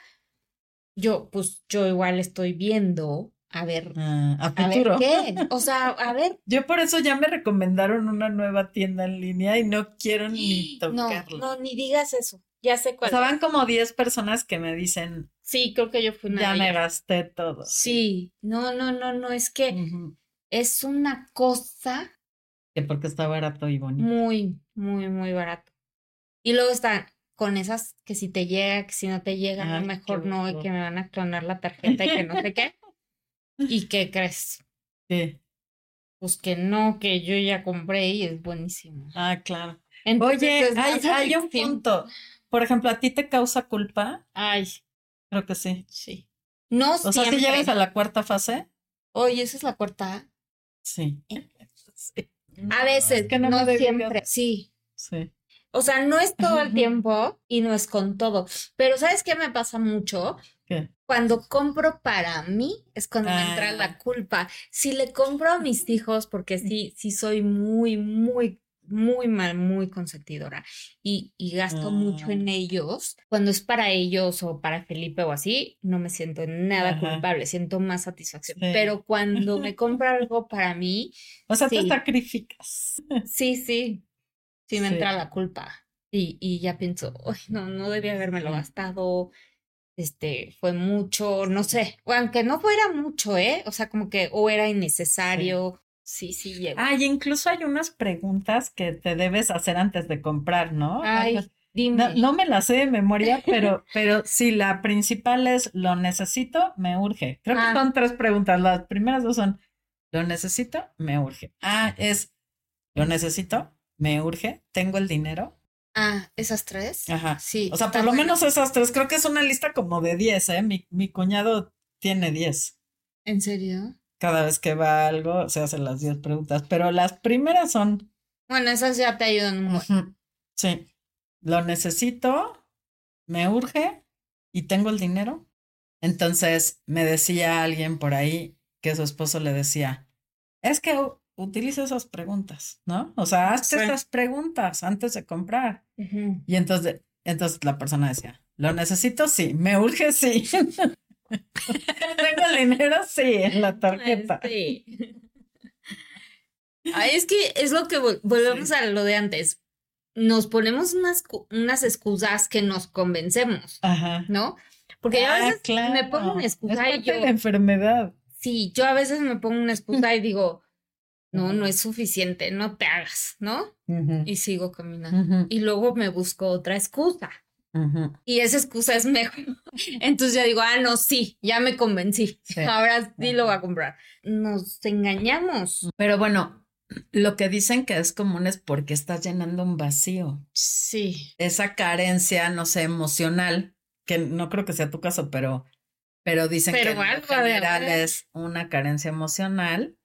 yo, pues yo igual estoy viendo a ver, ah, a, futuro. qué, o sea, a ver. Yo por eso ya me recomendaron una nueva tienda en línea y no quiero ni tocarlo. No, no, ni digas eso. Ya sé cuál. O sea, van como 10 personas que me dicen. Sí, creo que yo fui una. Ya me gasté todo. Sí, no, no, no, no, es que es una cosa. Que porque está barato y bonito. Muy, muy, muy barato. Y luego están con esas que si te llega, que si no te llega, mejor no, y que me van a clonar la tarjeta y que no sé qué. ¿Y qué crees? ¿Qué? Pues que no, que yo ya compré y es buenísimo. Ah, claro. Oye, hay, hay un punto. Por ejemplo, ¿a ti te causa culpa? Ay. Creo que sí. Sí. No o sea, si llegas a la cuarta fase. Oye, ¿esa es la cuarta? Sí. A veces, que no, siempre. Sí. Sí. O sea, no es todo el tiempo y no es con todo. Pero ¿sabes qué me pasa mucho? ¿Qué? Cuando compro para mí es cuando me entra la ah. culpa. Si le compro a mis hijos, porque sí, sí soy muy, muy muy mal, muy consentidora y, y gasto mucho en ah. ellos. Cuando es para ellos o para Felipe o así, no me siento nada culpable, siento más satisfacción. Pero cuando me compra algo para mí... O sea, te sacrificas. Sí, sí, sí me entra la culpa. Y, y ya pienso, no, no debía haberme lo gastado, este, fue mucho, no sé, aunque no fuera mucho, ¿eh? O sea, como que o era innecesario Sí, sí, llego. Ah, y incluso hay unas preguntas que te debes hacer antes de comprar, ¿no? Ay, dime. No, me las sé de memoria, pero, pero sí, la principal es lo necesito, me urge. Creo que ah. son tres preguntas. Las primeras dos son lo necesito, me urge. Ah, es lo necesito, me urge, tengo el dinero. Ah, esas tres. Ajá. Sí. O sea, por lo menos esas tres. Creo que es una lista como de diez, ¿eh? Mi, mi cuñado tiene diez. ¿En serio? cada vez que va algo se hacen las 10 preguntas, pero las primeras son... Bueno, esas ya te ayudan mucho. Sí, lo necesito, me urge y tengo el dinero. Entonces me decía alguien por ahí que su esposo le decía, es que utiliza esas preguntas, ¿no? O sea, hazte esas preguntas antes de comprar. Y entonces, entonces la persona decía, lo necesito, sí, me urge, sí. Tengo el dinero, sí, en la tarjeta. Sí. es que es lo que volvemos a lo de antes. Nos ponemos unas, unas excusas que nos convencemos, Ajá. ¿no? Porque a ah, veces me pongo una excusa y yo. la enfermedad. Sí, yo a veces me pongo una excusa y digo, no, no es suficiente, no te hagas, ¿no? Y sigo caminando. Y luego me busco otra excusa. Y esa excusa es mejor. Entonces ya digo, ah, no, sí, ya me convencí. Ahora sí lo voy a comprar. Nos engañamos. Pero bueno, lo que dicen que es común es porque estás llenando un vacío. Sí. Esa carencia, no sé, emocional, que no creo que sea tu caso, pero, pero dicen que en general es una carencia emocional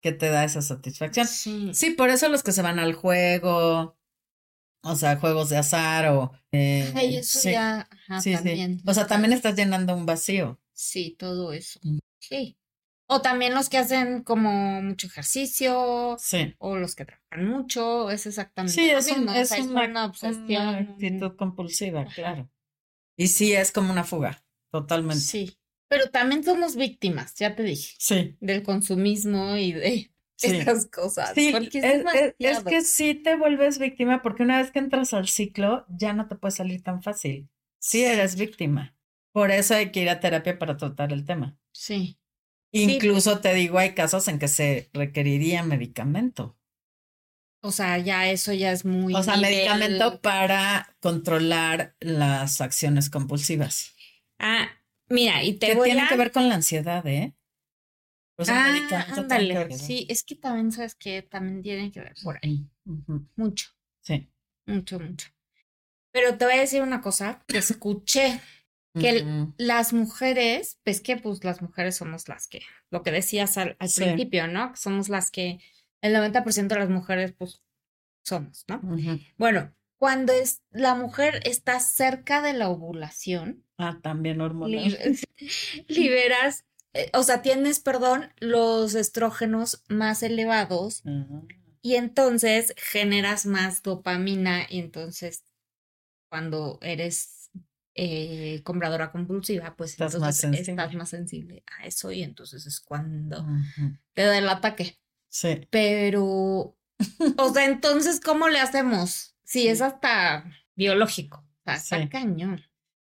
que te da esa satisfacción. Sí. sí, por eso los que se van al juego, o sea, juegos de azar o... Eh, eso ya, sí, también. O sea, también estás llenando un vacío. Sí, todo eso. Mm. Sí. O también los que hacen como mucho ejercicio. Sí. O los que trabajan mucho. Es exactamente sí, es, es, una, obsesión. actitud compulsiva, claro. Y sí, es como una fuga, totalmente. Sí. Pero también somos víctimas, ya te dije. Sí. Del consumismo y de estas cosas. Sí, es, que sí te vuelves víctima porque una vez que entras al ciclo ya no te puede salir tan fácil. Sí eres víctima. Por eso hay que ir a terapia para tratar el tema. Sí. Incluso te digo, hay casos en que se requeriría medicamento. O sea, ya eso ya es muy. O sea, medicamento para controlar las acciones compulsivas. Ah, mira, y te que tiene que ver con la ansiedad, ¿eh? ah, ándale. Sí, es que también, ¿sabes que También tienen que ver por ahí. Mucho. Sí. Mucho, mucho. Pero te voy a decir una cosa que escuché. Que las mujeres, ves que pues las mujeres somos las que, lo que decías al, principio, ¿no? Somos las que, el 90% de las mujeres pues somos, ¿no? Bueno, cuando es, la mujer está cerca de la ovulación. Ah, también hormonal. liberas, eh, o sea, tienes, perdón, los estrógenos más elevados y entonces generas más dopamina y entonces cuando eres eh, compradora compulsiva, pues estás entonces más estás más sensible a eso y entonces es cuando te da el ataque. Sí. Pero, o sea, entonces, ¿cómo le hacemos? Sí, es hasta biológico. O sea, está cañón.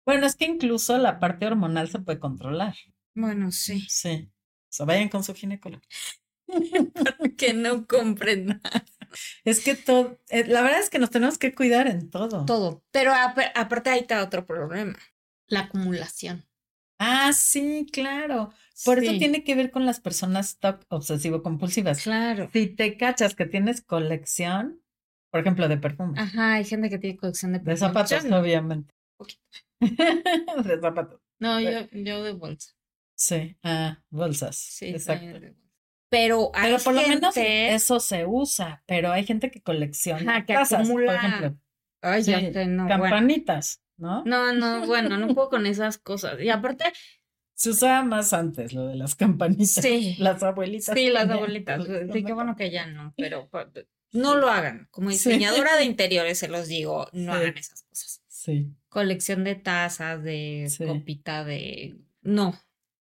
Bueno, es que incluso la parte hormonal se puede controlar. Bueno, sí. Sí. O sea, vayan con su ginecólogo. que no compren Es que todo, eh, la verdad es que nos tenemos que cuidar en todo. Todo. Pero aparte ahí está otro problema, la acumulación. Ah, sí, claro. Por eso tiene que ver con las personas top obsesivo compulsivas. Claro. Si te cachas que tienes colección, por ejemplo, de perfumes. Ajá, hay gente que tiene colección de perfumes. De zapatos, obviamente. de zapatos. No, yo, yo de bolsa. Sí, ah, bolsas. Sí, exacto. Pero, hay pero por lo menos eso se usa, pero hay gente que colecciona Ajá, que casas, por ejemplo. Ay, ya no, campanitas, ¿no? No, no, bueno, no puedo con esas cosas. Y aparte, se usaba más antes lo de las campanitas. Sí. Las abuelitas. Sí, las abuelitas. Sí, qué bueno que ya no, pero no lo hagan. Como diseñadora de interiores se los digo, no hagan esas cosas. Sí. Colección de tazas, de copita, de... No,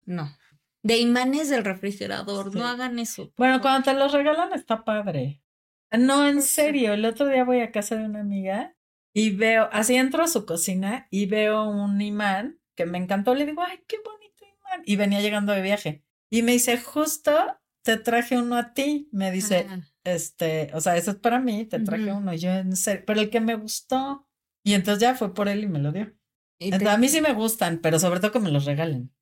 no. De imanes del refrigerador, no hagan eso. Bueno, cuando te los regalan está padre. No, en serio, el otro día voy a casa de una amiga y veo, así entro a su cocina y veo un imán que me encantó. Le digo, ay, qué bonito imán. Y venía llegando de viaje. Y me dice, justo te traje uno a ti. Me dice, este, o sea, eso es para mí, te traje uno. Y yo, en serio, pero el que me gustó. Y entonces ya fue por él y me lo dio. A mí sí me gustan, pero sobre todo que me los regalen.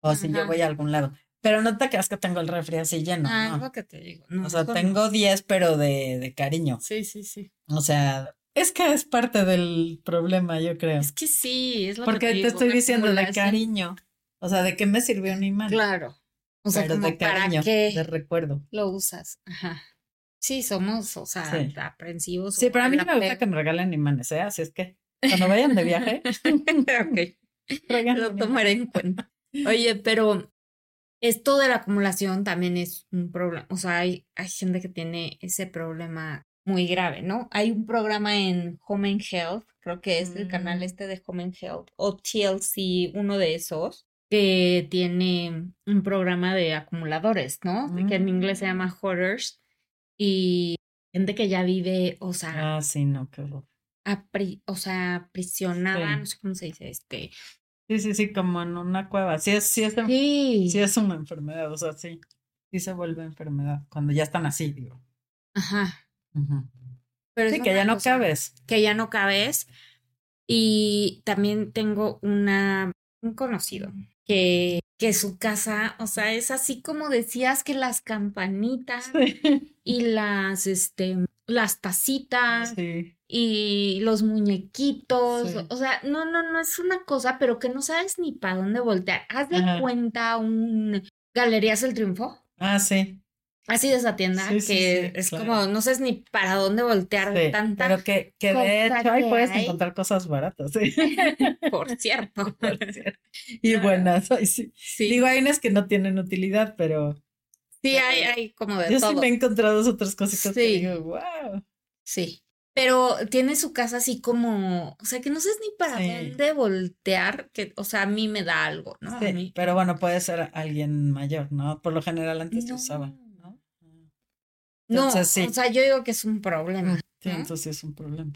O si yo voy a algún lado. Pero no te creas que tengo el refri así lleno. Ah, es lo que te digo. o sea, tengo 10, pero de, de cariño. Sí, sí, sí. O sea, es que es parte del problema, yo creo. Es que sí, es lo Porque que te, te estoy diciendo de cariño. O sea, ¿de qué me sirvió un imán? Claro. O sea, pero de cariño, de recuerdo. Lo usas. Ajá. Sí, somos, o sea, aprensivos. Sí, pero a mí no me gusta que me regalen imanes, ¿eh? Así es que cuando vayan de viaje. ok. Lo tomaré en cuenta. Oye, pero esto de la acumulación también es un problema. O sea, hay, hay gente que tiene ese problema muy grave, ¿no? Hay un programa en Home and Health, creo que es el canal mm. este de Home and Health, o TLC, uno de esos, que tiene un programa de acumuladores, ¿no? Que en inglés se llama mm. hoarders. Y gente que ya vive, o sea. Ah, sí, no, qué o sea, aprisionada, no sé cómo se dice, este, Sí, sí, sí, como en una cueva. Sí es, sí es, sí. sí es una enfermedad, o sea, sí. Sí se vuelve enfermedad cuando ya están así, digo. Ajá. Pero sí, que ya no cabes. Que ya no cabes. Y también tengo una, un conocido que, que su casa, o sea, es así como decías que las campanitas y las, este, las tacitas y los muñequitos, o sea, no, no, no es una cosa, pero que no sabes ni para dónde voltear. Haz de cuenta un Galerías El Triunfo. Ah, sí. Así de esa tienda, que es como, no sabes ni para dónde voltear tanta. Pero que, que de hecho ahí puedes encontrar cosas baratas, ¿sí? Por cierto. Y buenas, sí. Digo, hay unas que no tienen utilidad, pero Sí, hay, hay como de Yo todo. sí me he encontrado otras cositas que digo, wow. Sí. Pero tiene su casa así como, o sea, que no sé ni para dónde voltear, que, o sea, a mí me da algo, ¿no? Sí, pero bueno, puede ser alguien mayor, ¿no? Por lo general antes se usaba, ¿no? no, o sea, yo digo que es un problema. Sí, entonces es un problema.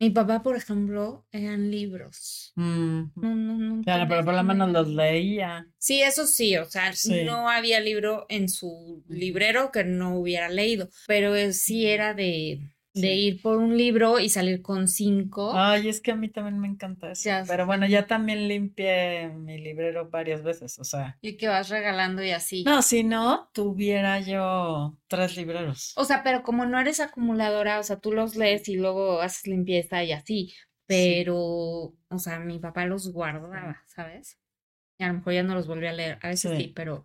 Mi papá, por ejemplo, eran libros. Mm. No, no, no. Claro, pero por lo menos los leía. Sí, eso sí, o sea, no había libro en su librero que no hubiera leído, pero sí era de, de ir por un libro y salir con cinco. Ay, es que a mí también me encanta eso. Pero bueno, ya también limpié mi librero varias veces, o sea. Y que vas regalando y así. No, si no, tuviera yo tres libreros. O sea, pero como no eres acumuladora, o sea, tú los lees y luego haces limpieza y así. Pero, o sea, mi papá los guardaba, ¿sabes? Y a lo mejor ya no los volví a leer. A veces sí pero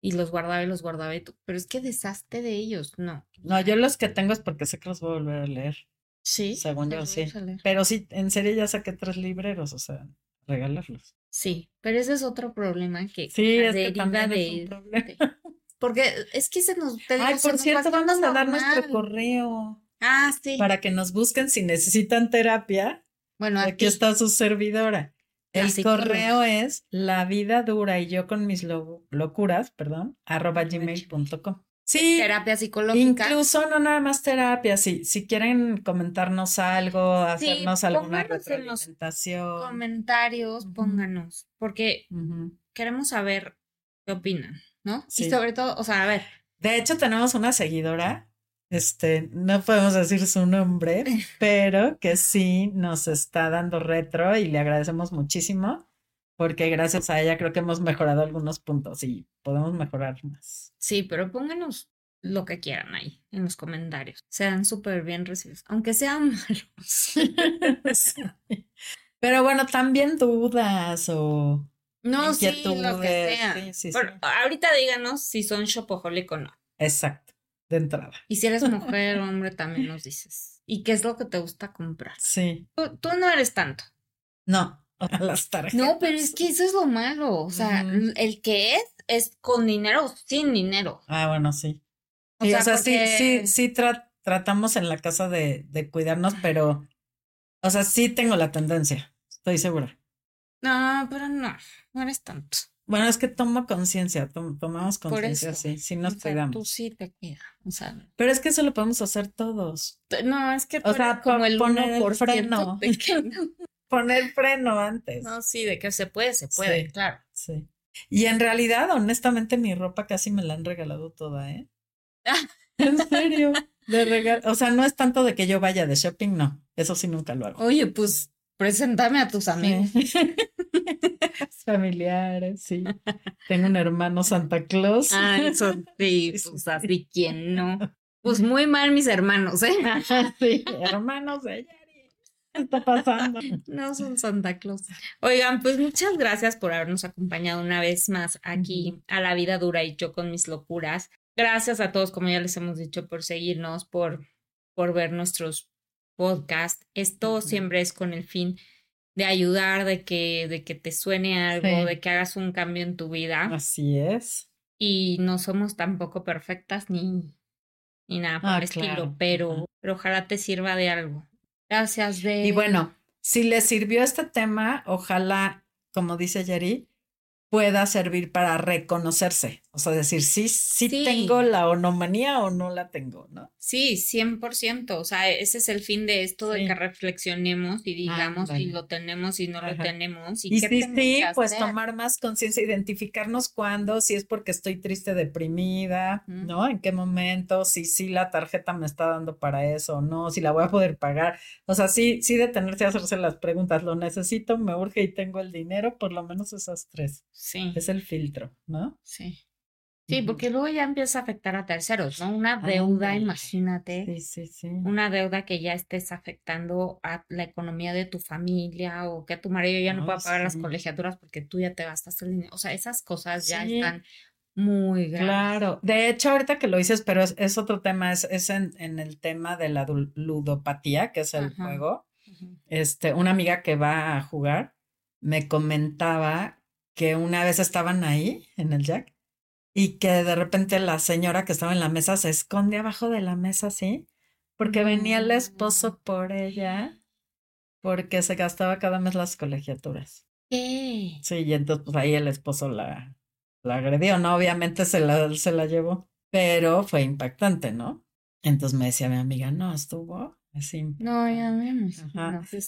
y los guardaba y los guardaba y tú, pero es que deshazte de ellos, no. No, yo los que tengo es porque sé que los voy a volver a leer. Sí. Según yo, sí. Pero sí, en serio ya saqué tres libreros, o sea, regalarlos. Sí, pero ese es otro problema que sí, es que también de, es un problema. porque es que se nos Ay, por cierto, vamos a dar nuestro correo. Ah, sí. Para que nos busquen si necesitan terapia. Bueno, aquí está su servidora. El correo es la vida dura y yo con mis locuras, perdón, arroba gmail.com. Sí. Terapia psicológica. Incluso no nada más terapia, sí. Si quieren comentarnos algo, hacernos alguna retroalimentación. comentarios, pónganos, porque queremos saber qué opinan, ¿no? Sí. Y sobre todo, o sea, a ver. De hecho, tenemos una seguidora este, no podemos decir su nombre, pero que sí nos está dando retro y le agradecemos muchísimo porque gracias a ella creo que hemos mejorado algunos puntos y podemos mejorar más. Sí, pero pónganos lo que quieran ahí en los comentarios. Sean súper bien recibidos, aunque sean malos. Pero bueno, también dudas o no, sí, lo que sea. ahorita díganos si son shopaholic o no. Exacto de entrada. Y si eres mujer o hombre, también nos dices. ¿Y qué es lo que te gusta comprar? Sí. Tú, no eres tanto. No, las tarjetas. No, pero es que eso es lo malo. O sea, el que es, es con dinero o sin dinero. Ah, bueno, sí. O, sea, sí, sí, sí tratamos en la casa de, de cuidarnos, pero, o sea, sí tengo la tendencia, estoy segura. No, pero no, no eres tanto. Bueno, es que tomo conciencia, tomamos conciencia, sí, sí nos cuidamos. Tú sí te cuidas, o sea. Pero es que eso lo podemos hacer todos. No, es que o sea, como el poner el freno. poner freno antes. No, sí, de que se puede, se puede, claro. Sí. Y en realidad, honestamente, mi ropa casi me la han regalado toda, ¿eh? en serio. De regal o sea, no es tanto de que yo vaya de shopping, no. Eso sí nunca lo hago. Oye, pues preséntame a tus amigos. Familiares, sí. Tengo un hermano Santa Claus. Ah, eso sí, pues así quien no. Pues muy mal mis hermanos, ¿eh? sí, hermanos de Yari. ¿Qué está pasando? No son Santa Claus. Oigan, pues muchas gracias por habernos acompañado una vez más aquí a La Vida Dura y yo con mis locuras. Gracias a todos, como ya les hemos dicho, por seguirnos, por, por ver nuestros podcasts. Esto siempre es con el fin de ayudar, de que, de que te suene algo, de que hagas un cambio en tu vida. Así es. Y no somos tampoco perfectas ni, ni nada por ah, el estilo, pero, pero ojalá te sirva de algo. Gracias, de. Y bueno, si le sirvió este tema, ojalá, como dice Yeri, pueda servir para reconocerse. O sea, decir, sí, sí, tengo la onomanía o no la tengo, ¿no? Sí, 100%. O sea, ese es el fin de esto, de que reflexionemos y digamos si lo tenemos y no lo tenemos. Y, sí, sí, pues tomar más conciencia, identificarnos cuándo, si es porque estoy triste, deprimida, ¿no? En qué momento, si sí la tarjeta me está dando para eso o no, si la voy a poder pagar. O sea, sí, sí detenerse a hacerse las preguntas, ¿lo necesito, me urge y tengo el dinero? Por lo menos esas tres. Sí. Es el filtro, ¿no? Sí. Sí, porque luego ya empieza a afectar a terceros, ¿no? Una deuda, imagínate. Sí, sí, sí. Una deuda que ya estés afectando a la economía de tu familia o que tu marido ya no, pueda pagar las colegiaturas porque tú ya te gastaste el dinero. O sea, esas cosas ya están muy graves. Claro. De hecho, ahorita que lo dices, pero es, otro tema, es, es en, en, el tema de la ludopatía, que es el juego. Este, una amiga que va a jugar me comentaba que una vez estaban ahí en el Jack y que de repente la señora que estaba en la mesa se esconde abajo de la mesa, ¿sí? Porque venía el esposo mm. por ella porque se gastaba cada mes las colegiaturas. Sí, y entonces pues ahí el esposo la, la agredió, ¿no? Obviamente se la, se la llevó, pero fue impactante, ¿no? Entonces me decía mi amiga, no, estuvo Así. No, ya vemos.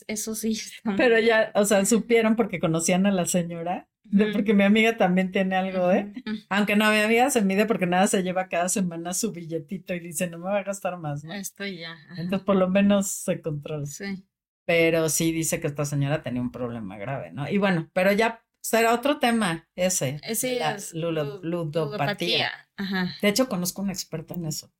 eso sí. Pero ya, o sea, supieron porque conocían a la señora. De porque mi amiga también tiene algo, ¿eh? Aunque no, mi amiga se mide porque nada se lleva cada semana su billetito y dice, no me va a gastar más, ¿no? Estoy ya. Entonces, por lo menos se controla. Sí. Pero sí dice que esta señora tenía un problema grave, ¿no? Y bueno, pero ya será otro tema ese. Ese la ludopatía. Ajá. De hecho, conozco una experta en eso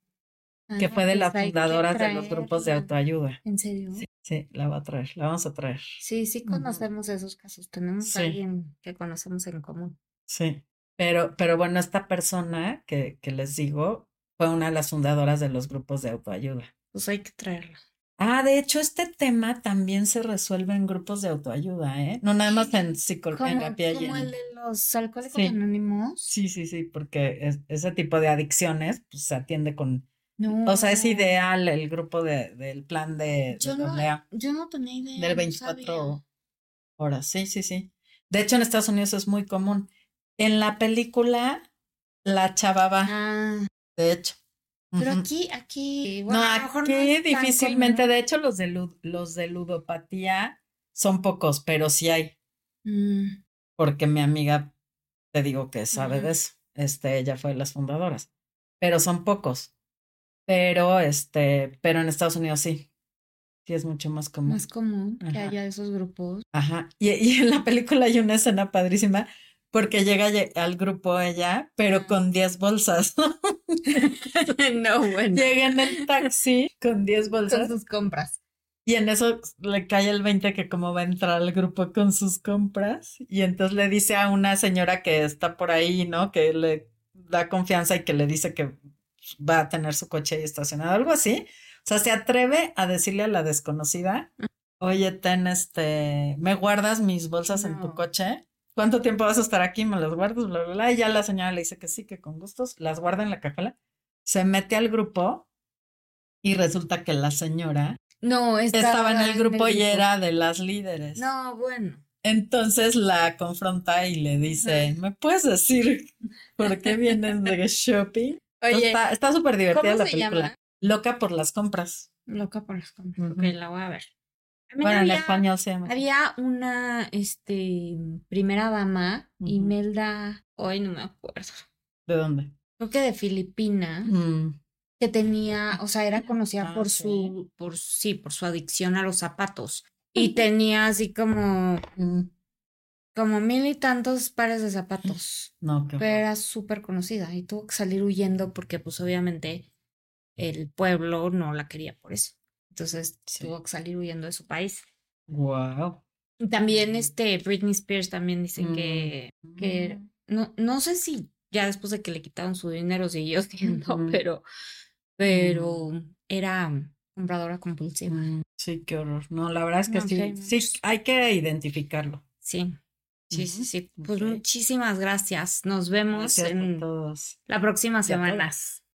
que fue de las fundadoras de los grupos de autoayuda. ¿En serio? Sí, la va a traer, la vamos a traer. Sí, sí conocemos esos casos, tenemos a alguien que conocemos en común. Sí, pero, pero bueno, esta persona que, que les digo fue una de las fundadoras de los grupos de autoayuda. Pues hay que traerla. Ah, de hecho, este tema también se resuelve en grupos de autoayuda, ¿eh? No nada más en psicología. Como el de los alcohólicos anónimos. Sí, sí, sí, porque ese tipo de adicciones pues, se atiende con o sea, es ideal el grupo de, del plan de, yo, no, yo no tenía idea. Del 24 horas, sí, sí, sí. De hecho, en Estados Unidos es muy común. En la película, la chava va, ah. de hecho. Pero aquí, aquí, bueno, no, aquí difícilmente, de hecho, los de, los de ludopatía son pocos, pero sí hay. Mm. Porque mi amiga, te digo que sabe de eso. Este, ella fue de las fundadoras. Pero son pocos. Pero, este, pero en Estados Unidos sí. Sí, es mucho más común. Más común que haya esos grupos. Ajá. Y, y, en la película hay una escena padrísima porque llega al grupo ella, pero con 10 bolsas. no, bueno. Llega en el taxi con 10 bolsas. Con sus compras. Y en eso le cae el 20 que como va a entrar al grupo con sus compras. Y entonces le dice a una señora que está por ahí, ¿no? Que le da confianza y que le dice que va a tener su coche ahí estacionado, algo así. O sea, se atreve a decirle a la desconocida, oye, ten este, ¿me guardas mis bolsas en tu coche? ¿Cuánto tiempo vas a estar aquí? ¿Me las guardas? Bla, bla, bla. Y ya la señora le dice que sí, que con gustos, las guarda en la cajuela. Se mete al grupo y resulta que la señora no estaba, en el grupo y era de las líderes. No, bueno. Entonces la confronta y le dice, ¿me puedes decir por qué vienes de shopping? Oye, está súper divertida la película. Loca por las compras. Loca por las compras. Ok, la voy a ver. bueno, en español se llama. Había una este, primera dama, Imelda, hoy no me acuerdo. ¿De dónde? Creo que de Filipinas. Mm. Que tenía, o sea, era conocida ah, por su, por sí, por su adicción a los zapatos. Y tenía así como mm como mil y tantos pares de zapatos. No, Pero era súper conocida y tuvo que salir huyendo porque pues obviamente el pueblo no la quería por eso. Entonces tuvo que salir huyendo de su país. Wow. También este Britney Spears también dicen que, mm. que no, no sé si ya después de que le quitaron su dinero siguió siendo, pero, pero mm. era compradora compulsiva. Mm, sí, qué horror. No, la verdad es que sí, sí, hay que identificarlo. Sí. Sí, sí, sí. Pues muchísimas gracias. Nos vemos en la próxima semana.